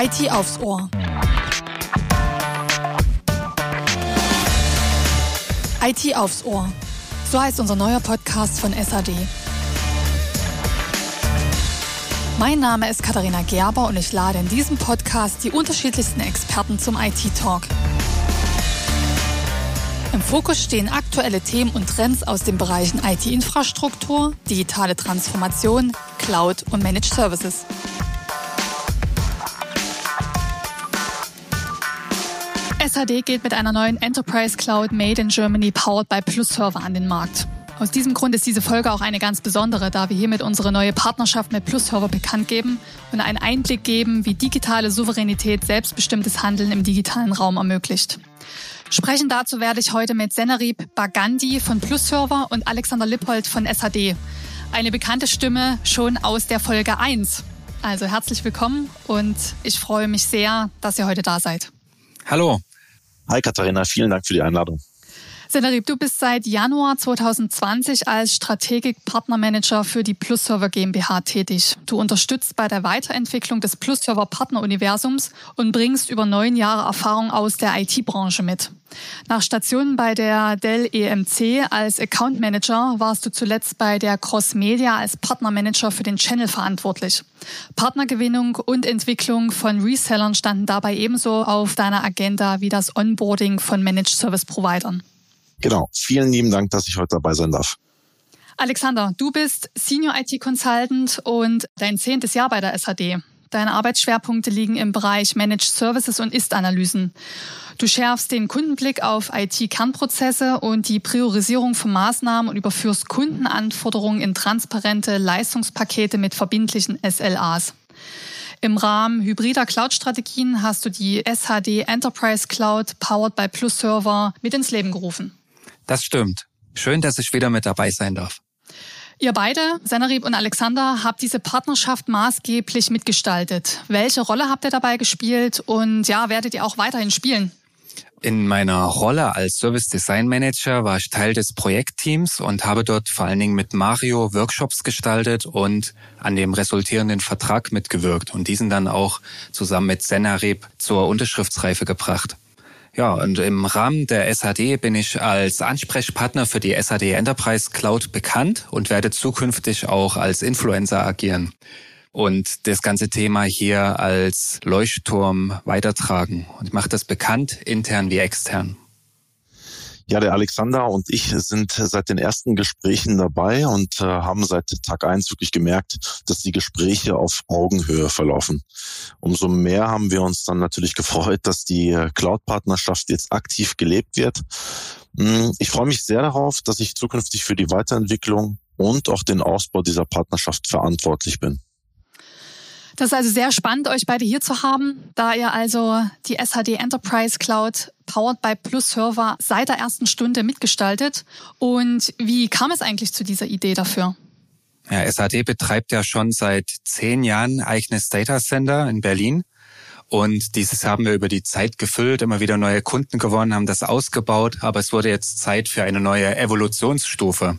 IT aufs Ohr. IT aufs Ohr. So heißt unser neuer Podcast von SAD. Mein Name ist Katharina Gerber und ich lade in diesem Podcast die unterschiedlichsten Experten zum IT-Talk. Im Fokus stehen aktuelle Themen und Trends aus den Bereichen IT-Infrastruktur, digitale Transformation, Cloud und Managed Services. SAD geht mit einer neuen Enterprise Cloud Made in Germany powered by Plus Server an den Markt. Aus diesem Grund ist diese Folge auch eine ganz besondere, da wir hiermit unsere neue Partnerschaft mit Plus Server bekannt geben und einen Einblick geben, wie digitale Souveränität selbstbestimmtes Handeln im digitalen Raum ermöglicht. Sprechen dazu werde ich heute mit Senarib Bagandi von Plus Server und Alexander Lippold von SAD. Eine bekannte Stimme schon aus der Folge 1. Also herzlich willkommen und ich freue mich sehr, dass ihr heute da seid. Hallo. Hi Katharina, vielen Dank für die Einladung. Senarib, du bist seit Januar 2020 als Strategik-Partnermanager für die PlusServer GmbH tätig. Du unterstützt bei der Weiterentwicklung des PlusServer Partneruniversums und bringst über neun Jahre Erfahrung aus der IT-Branche mit. Nach Stationen bei der Dell EMC als Account Manager warst du zuletzt bei der Cross Media als Partnermanager für den Channel verantwortlich. Partnergewinnung und Entwicklung von Resellern standen dabei ebenso auf deiner Agenda wie das Onboarding von Managed Service Providern. Genau. Vielen lieben Dank, dass ich heute dabei sein darf. Alexander, du bist Senior IT Consultant und dein zehntes Jahr bei der SAD. Deine Arbeitsschwerpunkte liegen im Bereich Managed Services und Ist-Analysen. Du schärfst den Kundenblick auf IT-Kernprozesse und die Priorisierung von Maßnahmen und überführst Kundenanforderungen in transparente Leistungspakete mit verbindlichen SLAs. Im Rahmen hybrider Cloud-Strategien hast du die SHD Enterprise Cloud powered by Plus Server mit ins Leben gerufen. Das stimmt. Schön, dass ich wieder mit dabei sein darf. Ihr beide, Senarib und Alexander, habt diese Partnerschaft maßgeblich mitgestaltet. Welche Rolle habt ihr dabei gespielt und ja, werdet ihr auch weiterhin spielen? In meiner Rolle als Service Design Manager war ich Teil des Projektteams und habe dort vor allen Dingen mit Mario Workshops gestaltet und an dem resultierenden Vertrag mitgewirkt und diesen dann auch zusammen mit Senarib zur Unterschriftsreife gebracht. Ja, und im Rahmen der SAD bin ich als Ansprechpartner für die SAD Enterprise Cloud bekannt und werde zukünftig auch als Influencer agieren und das ganze Thema hier als Leuchtturm weitertragen. Und ich mache das bekannt, intern wie extern. Ja, der Alexander und ich sind seit den ersten Gesprächen dabei und äh, haben seit Tag eins wirklich gemerkt, dass die Gespräche auf Augenhöhe verlaufen. Umso mehr haben wir uns dann natürlich gefreut, dass die Cloud-Partnerschaft jetzt aktiv gelebt wird. Hm, ich freue mich sehr darauf, dass ich zukünftig für die Weiterentwicklung und auch den Ausbau dieser Partnerschaft verantwortlich bin. Das ist also sehr spannend, euch beide hier zu haben, da ihr also die SHD Enterprise Cloud powered by Plus Server seit der ersten Stunde mitgestaltet. Und wie kam es eigentlich zu dieser Idee dafür? Ja, SAD betreibt ja schon seit zehn Jahren eigenes Data Center in Berlin. Und dieses haben wir über die Zeit gefüllt, immer wieder neue Kunden gewonnen, haben das ausgebaut, aber es wurde jetzt Zeit für eine neue Evolutionsstufe.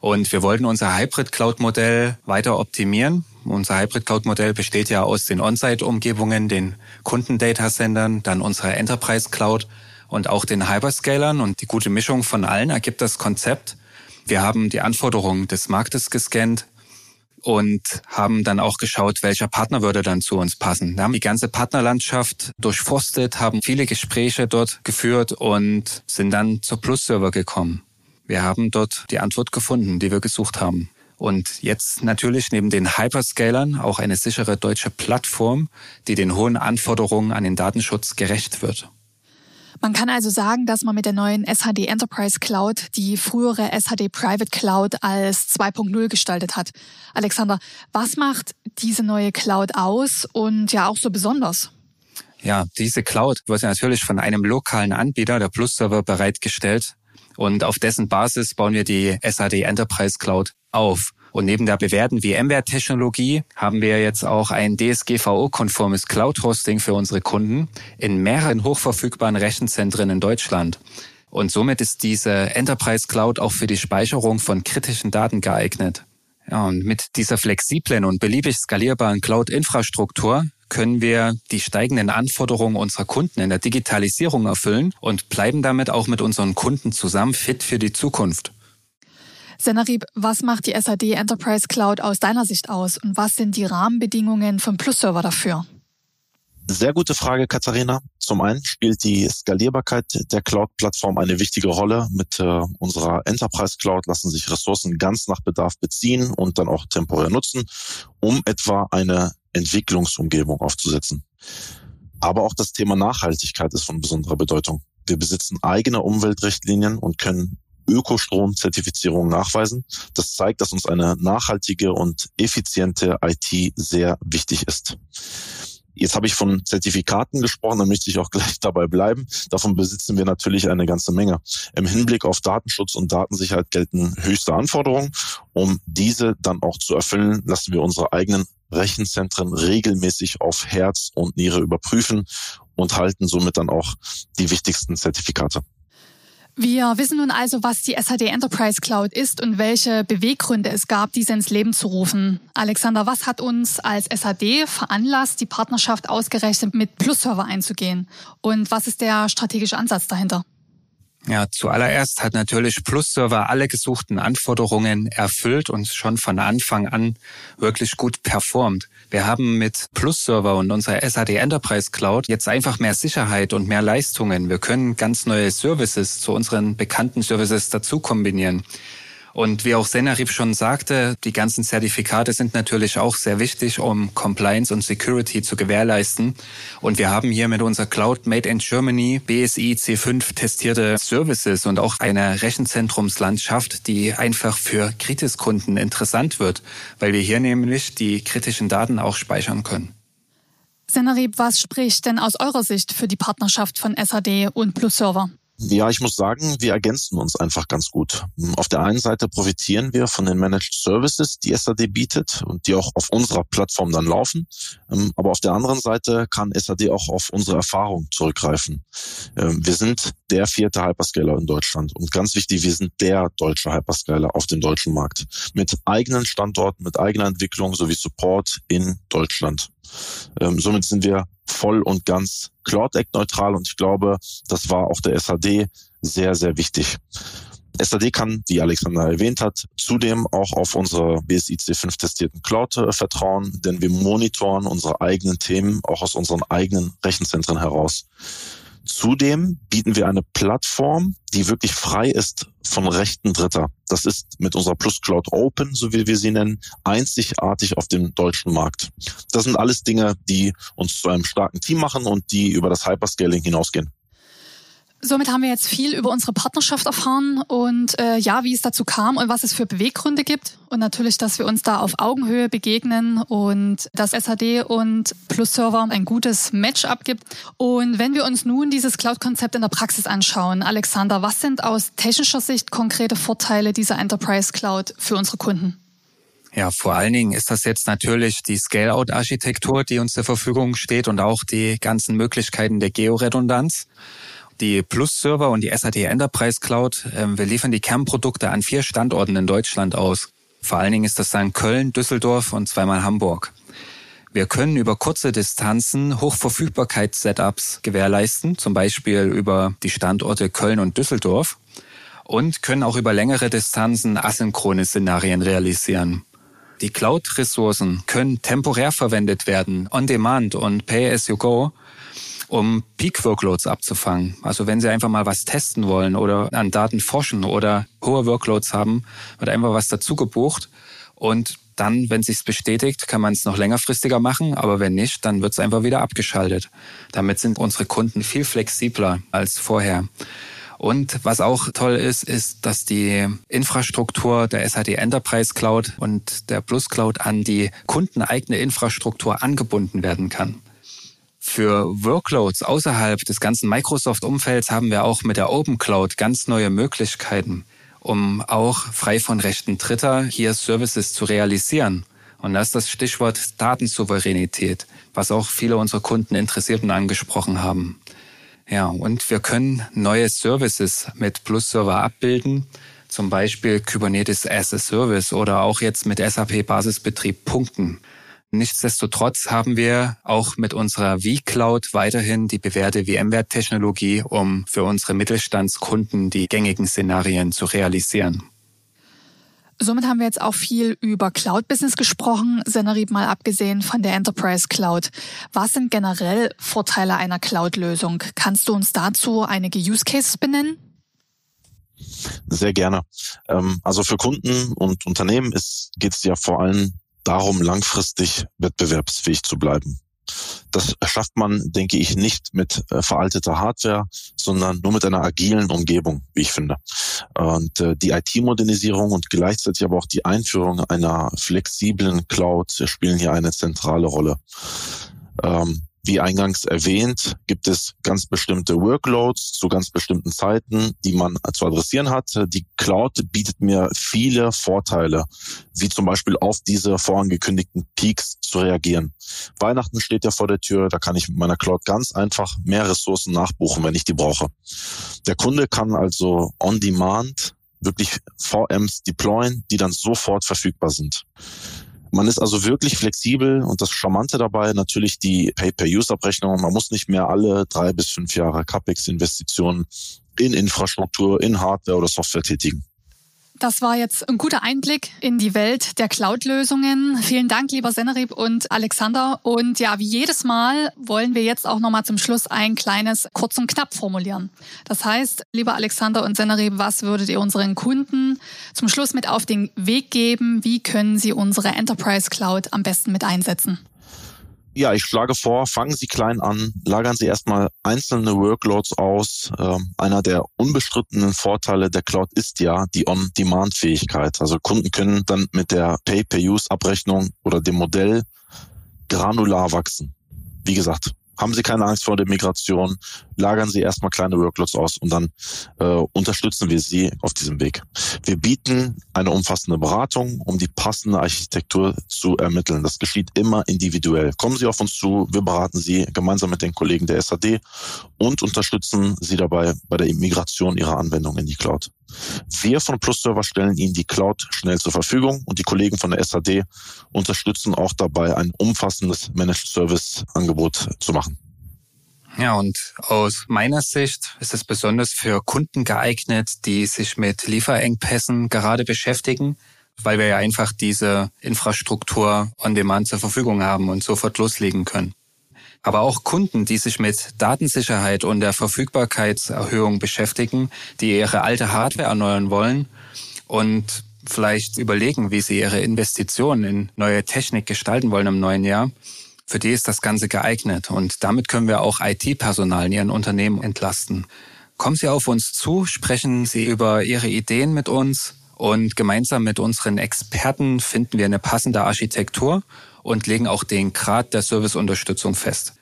Und wir wollten unser Hybrid Cloud Modell weiter optimieren unser Hybrid Cloud Modell besteht ja aus den On-Site-Umgebungen, den Kunden-Data-Centern, dann unserer Enterprise Cloud und auch den Hyperscalern. Und die gute Mischung von allen ergibt das Konzept. Wir haben die Anforderungen des Marktes gescannt und haben dann auch geschaut, welcher Partner würde dann zu uns passen. Wir haben die ganze Partnerlandschaft durchforstet, haben viele Gespräche dort geführt und sind dann zur Plus-Server gekommen. Wir haben dort die Antwort gefunden, die wir gesucht haben. Und jetzt natürlich neben den Hyperscalern auch eine sichere deutsche Plattform, die den hohen Anforderungen an den Datenschutz gerecht wird. Man kann also sagen, dass man mit der neuen SHD Enterprise Cloud die frühere SHD Private Cloud als 2.0 gestaltet hat. Alexander, was macht diese neue Cloud aus und ja auch so besonders? Ja, diese Cloud wird natürlich von einem lokalen Anbieter, der Plus Server, bereitgestellt. Und auf dessen Basis bauen wir die SAD Enterprise Cloud auf. Und neben der bewährten VMware-Technologie haben wir jetzt auch ein DSGVO-konformes Cloud-Hosting für unsere Kunden in mehreren hochverfügbaren Rechenzentren in Deutschland. Und somit ist diese Enterprise Cloud auch für die Speicherung von kritischen Daten geeignet. Ja, und mit dieser flexiblen und beliebig skalierbaren Cloud-Infrastruktur können wir die steigenden Anforderungen unserer Kunden in der Digitalisierung erfüllen und bleiben damit auch mit unseren Kunden zusammen fit für die Zukunft. Senarib, was macht die SAD Enterprise Cloud aus deiner Sicht aus und was sind die Rahmenbedingungen vom Plus-Server dafür? Sehr gute Frage, Katharina. Zum einen spielt die Skalierbarkeit der Cloud-Plattform eine wichtige Rolle. Mit äh, unserer Enterprise Cloud lassen sich Ressourcen ganz nach Bedarf beziehen und dann auch temporär nutzen, um etwa eine Entwicklungsumgebung aufzusetzen. Aber auch das Thema Nachhaltigkeit ist von besonderer Bedeutung. Wir besitzen eigene Umweltrichtlinien und können Ökostrom-Zertifizierung nachweisen. Das zeigt, dass uns eine nachhaltige und effiziente IT sehr wichtig ist. Jetzt habe ich von Zertifikaten gesprochen, da möchte ich auch gleich dabei bleiben. Davon besitzen wir natürlich eine ganze Menge. Im Hinblick auf Datenschutz und Datensicherheit gelten höchste Anforderungen. Um diese dann auch zu erfüllen, lassen wir unsere eigenen Rechenzentren regelmäßig auf Herz und Niere überprüfen und halten somit dann auch die wichtigsten Zertifikate. Wir wissen nun also, was die SAD Enterprise Cloud ist und welche Beweggründe es gab, diese ins Leben zu rufen. Alexander, was hat uns als SAD veranlasst, die Partnerschaft ausgerechnet mit Plus Server einzugehen? Und was ist der strategische Ansatz dahinter? Ja, zuallererst hat natürlich Plus-Server alle gesuchten Anforderungen erfüllt und schon von Anfang an wirklich gut performt. Wir haben mit Plus-Server und unserer SAD Enterprise Cloud jetzt einfach mehr Sicherheit und mehr Leistungen. Wir können ganz neue Services zu unseren bekannten Services dazu kombinieren. Und wie auch Senarib schon sagte, die ganzen Zertifikate sind natürlich auch sehr wichtig, um Compliance und Security zu gewährleisten. Und wir haben hier mit unserer Cloud Made in Germany BSI C5 testierte Services und auch eine Rechenzentrumslandschaft, die einfach für Kritiskunden interessant wird, weil wir hier nämlich die kritischen Daten auch speichern können. Senarib, was spricht denn aus eurer Sicht für die Partnerschaft von SAD und Plus Server? Ja, ich muss sagen, wir ergänzen uns einfach ganz gut. Auf der einen Seite profitieren wir von den Managed Services, die SAD bietet und die auch auf unserer Plattform dann laufen. Ähm, aber auf der anderen Seite kann SAD auch auf unsere Erfahrung zurückgreifen. Ähm, wir sind der vierte Hyperscaler in Deutschland und ganz wichtig, wir sind der deutsche Hyperscaler auf dem deutschen Markt mit eigenen Standorten, mit eigener Entwicklung sowie Support in Deutschland. Ähm, somit sind wir voll und ganz Cloud Act neutral und ich glaube, das war auch der SAD sehr, sehr wichtig. SAD kann, wie Alexander erwähnt hat, zudem auch auf unsere BSI C5 testierten Cloud äh, vertrauen, denn wir monitoren unsere eigenen Themen auch aus unseren eigenen Rechenzentren heraus. Zudem bieten wir eine Plattform, die wirklich frei ist von Rechten Dritter. Das ist mit unserer Plus Cloud Open, so wie wir sie nennen, einzigartig auf dem deutschen Markt. Das sind alles Dinge, die uns zu einem starken Team machen und die über das Hyperscaling hinausgehen. Somit haben wir jetzt viel über unsere Partnerschaft erfahren und äh, ja, wie es dazu kam und was es für Beweggründe gibt. Und natürlich, dass wir uns da auf Augenhöhe begegnen und dass SAD und Plus Server ein gutes Match-up gibt. Und wenn wir uns nun dieses Cloud-Konzept in der Praxis anschauen, Alexander, was sind aus technischer Sicht konkrete Vorteile dieser Enterprise Cloud für unsere Kunden? Ja, vor allen Dingen ist das jetzt natürlich die Scale-out-Architektur, die uns zur Verfügung steht und auch die ganzen Möglichkeiten der Georedundanz die Plus-Server und die SAT Enterprise Cloud. Ähm, wir liefern die Kernprodukte an vier Standorten in Deutschland aus. Vor allen Dingen ist das dann Köln, Düsseldorf und zweimal Hamburg. Wir können über kurze Distanzen Hochverfügbarkeits-Setups gewährleisten, zum Beispiel über die Standorte Köln und Düsseldorf und können auch über längere Distanzen asynchrone Szenarien realisieren. Die Cloud-Ressourcen können temporär verwendet werden, on demand und pay as you go um Peak-Workloads abzufangen. Also wenn Sie einfach mal was testen wollen oder an Daten forschen oder hohe Workloads haben, wird einfach was dazu gebucht und dann, wenn sich's bestätigt, kann man es noch längerfristiger machen, aber wenn nicht, dann wird es einfach wieder abgeschaltet. Damit sind unsere Kunden viel flexibler als vorher. Und was auch toll ist, ist, dass die Infrastruktur der SAD Enterprise Cloud und der Plus Cloud an die kundeneigene Infrastruktur angebunden werden kann. Für Workloads außerhalb des ganzen Microsoft-Umfelds haben wir auch mit der Open Cloud ganz neue Möglichkeiten, um auch frei von Rechten Dritter hier Services zu realisieren. Und das ist das Stichwort Datensouveränität, was auch viele unserer Kunden interessiert und angesprochen haben. Ja, und wir können neue Services mit Plus Server abbilden, zum Beispiel Kubernetes as a Service oder auch jetzt mit SAP Basisbetrieb punkten. Nichtsdestotrotz haben wir auch mit unserer vCloud weiterhin die bewährte VMware-Technologie, um für unsere Mittelstandskunden die gängigen Szenarien zu realisieren. Somit haben wir jetzt auch viel über Cloud-Business gesprochen, Senarib mal abgesehen von der Enterprise Cloud. Was sind generell Vorteile einer Cloud-Lösung? Kannst du uns dazu einige Use Cases benennen? Sehr gerne. Ähm, also für Kunden und Unternehmen geht es ja vor allem darum, langfristig wettbewerbsfähig zu bleiben. Das schafft man, denke ich, nicht mit äh, veralteter Hardware, sondern nur mit einer agilen Umgebung, wie ich finde. Und äh, die IT-Modernisierung und gleichzeitig aber auch die Einführung einer flexiblen Cloud spielen hier eine zentrale Rolle. Ähm, wie eingangs erwähnt, gibt es ganz bestimmte Workloads zu ganz bestimmten Zeiten, die man zu adressieren hat. Die Cloud bietet mir viele Vorteile, wie zum Beispiel auf diese vorangekündigten Peaks zu reagieren. Weihnachten steht ja vor der Tür, da kann ich mit meiner Cloud ganz einfach mehr Ressourcen nachbuchen, wenn ich die brauche. Der Kunde kann also on demand wirklich VMs deployen, die dann sofort verfügbar sind. Man ist also wirklich flexibel und das Charmante dabei natürlich die Pay-per-Use-Abrechnung. Man muss nicht mehr alle drei bis fünf Jahre CapEx-Investitionen in Infrastruktur, in Hardware oder Software tätigen. Das war jetzt ein guter Einblick in die Welt der Cloud-Lösungen. Vielen Dank, lieber Sennerib und Alexander. Und ja, wie jedes Mal wollen wir jetzt auch nochmal zum Schluss ein kleines kurz und knapp formulieren. Das heißt, lieber Alexander und Sennerib, was würdet ihr unseren Kunden zum Schluss mit auf den Weg geben? Wie können sie unsere Enterprise Cloud am besten mit einsetzen? Ja, ich schlage vor, fangen Sie klein an, lagern Sie erstmal einzelne Workloads aus. Ähm, einer der unbestrittenen Vorteile der Cloud ist ja die On-Demand-Fähigkeit. Also Kunden können dann mit der Pay-per-Use-Abrechnung oder dem Modell granular wachsen. Wie gesagt, haben Sie keine Angst vor der Migration, lagern Sie erstmal kleine Workloads aus und dann äh, unterstützen wir Sie auf diesem Weg. Wir bieten eine umfassende Beratung, um die passende Architektur zu ermitteln. Das geschieht immer individuell. Kommen Sie auf uns zu, wir beraten Sie gemeinsam mit den Kollegen der SAD und unterstützen Sie dabei bei der Migration Ihrer Anwendung in die Cloud. Wir von PlusServer stellen Ihnen die Cloud schnell zur Verfügung und die Kollegen von der SAD unterstützen auch dabei, ein umfassendes Managed Service Angebot zu machen. Ja, und aus meiner Sicht ist es besonders für Kunden geeignet, die sich mit Lieferengpässen gerade beschäftigen, weil wir ja einfach diese Infrastruktur on demand zur Verfügung haben und sofort loslegen können. Aber auch Kunden, die sich mit Datensicherheit und der Verfügbarkeitserhöhung beschäftigen, die ihre alte Hardware erneuern wollen und vielleicht überlegen, wie sie ihre Investitionen in neue Technik gestalten wollen im neuen Jahr, für die ist das Ganze geeignet und damit können wir auch IT-Personal in ihren Unternehmen entlasten. Kommen Sie auf uns zu, sprechen Sie über Ihre Ideen mit uns und gemeinsam mit unseren Experten finden wir eine passende Architektur und legen auch den Grad der Serviceunterstützung fest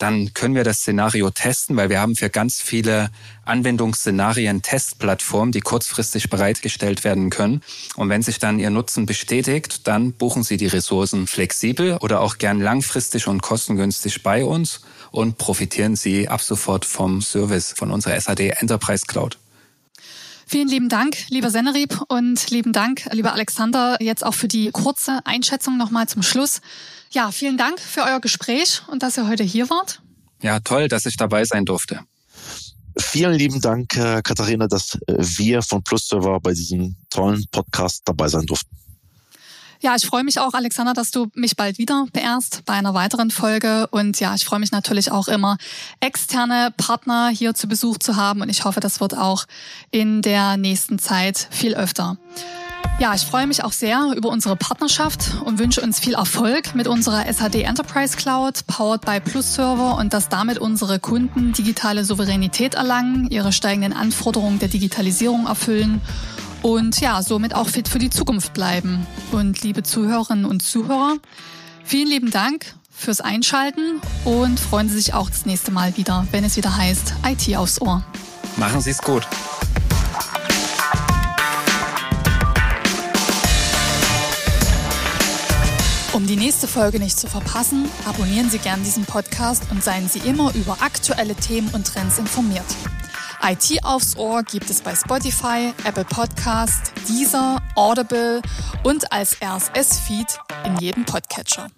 dann können wir das Szenario testen, weil wir haben für ganz viele Anwendungsszenarien Testplattformen, die kurzfristig bereitgestellt werden können. Und wenn sich dann Ihr Nutzen bestätigt, dann buchen Sie die Ressourcen flexibel oder auch gern langfristig und kostengünstig bei uns und profitieren Sie ab sofort vom Service von unserer SAD Enterprise Cloud. Vielen lieben Dank, lieber Sennerib und lieben Dank, lieber Alexander, jetzt auch für die kurze Einschätzung nochmal zum Schluss. Ja, vielen Dank für euer Gespräch und dass ihr heute hier wart. Ja, toll, dass ich dabei sein durfte. Vielen lieben Dank, äh, Katharina, dass äh, wir von Plus Server bei diesem tollen Podcast dabei sein durften. Ja, ich freue mich auch, Alexander, dass du mich bald wieder beehrst bei einer weiteren Folge. Und ja, ich freue mich natürlich auch immer, externe Partner hier zu Besuch zu haben. Und ich hoffe, das wird auch in der nächsten Zeit viel öfter. Ja, ich freue mich auch sehr über unsere Partnerschaft und wünsche uns viel Erfolg mit unserer SAD Enterprise Cloud, powered by Plus Server und dass damit unsere Kunden digitale Souveränität erlangen, ihre steigenden Anforderungen der Digitalisierung erfüllen und ja, somit auch fit für die Zukunft bleiben. Und liebe Zuhörerinnen und Zuhörer, vielen lieben Dank fürs Einschalten und freuen Sie sich auch das nächste Mal wieder, wenn es wieder heißt IT aufs Ohr. Machen Sie es gut. Um die nächste Folge nicht zu verpassen, abonnieren Sie gern diesen Podcast und seien Sie immer über aktuelle Themen und Trends informiert. IT aufs Ohr gibt es bei Spotify, Apple Podcast, Deezer, Audible und als RSS-Feed in jedem Podcatcher.